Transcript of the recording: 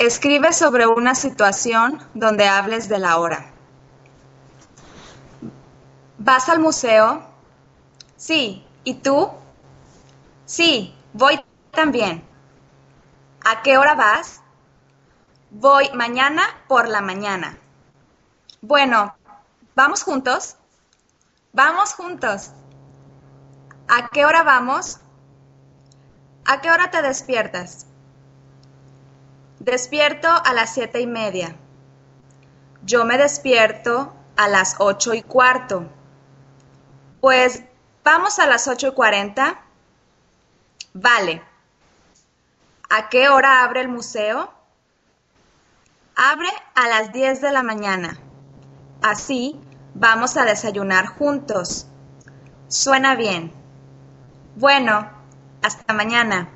Escribe sobre una situación donde hables de la hora. ¿Vas al museo? Sí. ¿Y tú? Sí, voy también. ¿A qué hora vas? Voy mañana por la mañana. Bueno, ¿vamos juntos? Vamos juntos. ¿A qué hora vamos? ¿A qué hora te despiertas? Despierto a las siete y media. Yo me despierto a las ocho y cuarto. Pues vamos a las ocho y cuarenta. Vale. ¿A qué hora abre el museo? Abre a las diez de la mañana. Así vamos a desayunar juntos. Suena bien. Bueno, hasta mañana.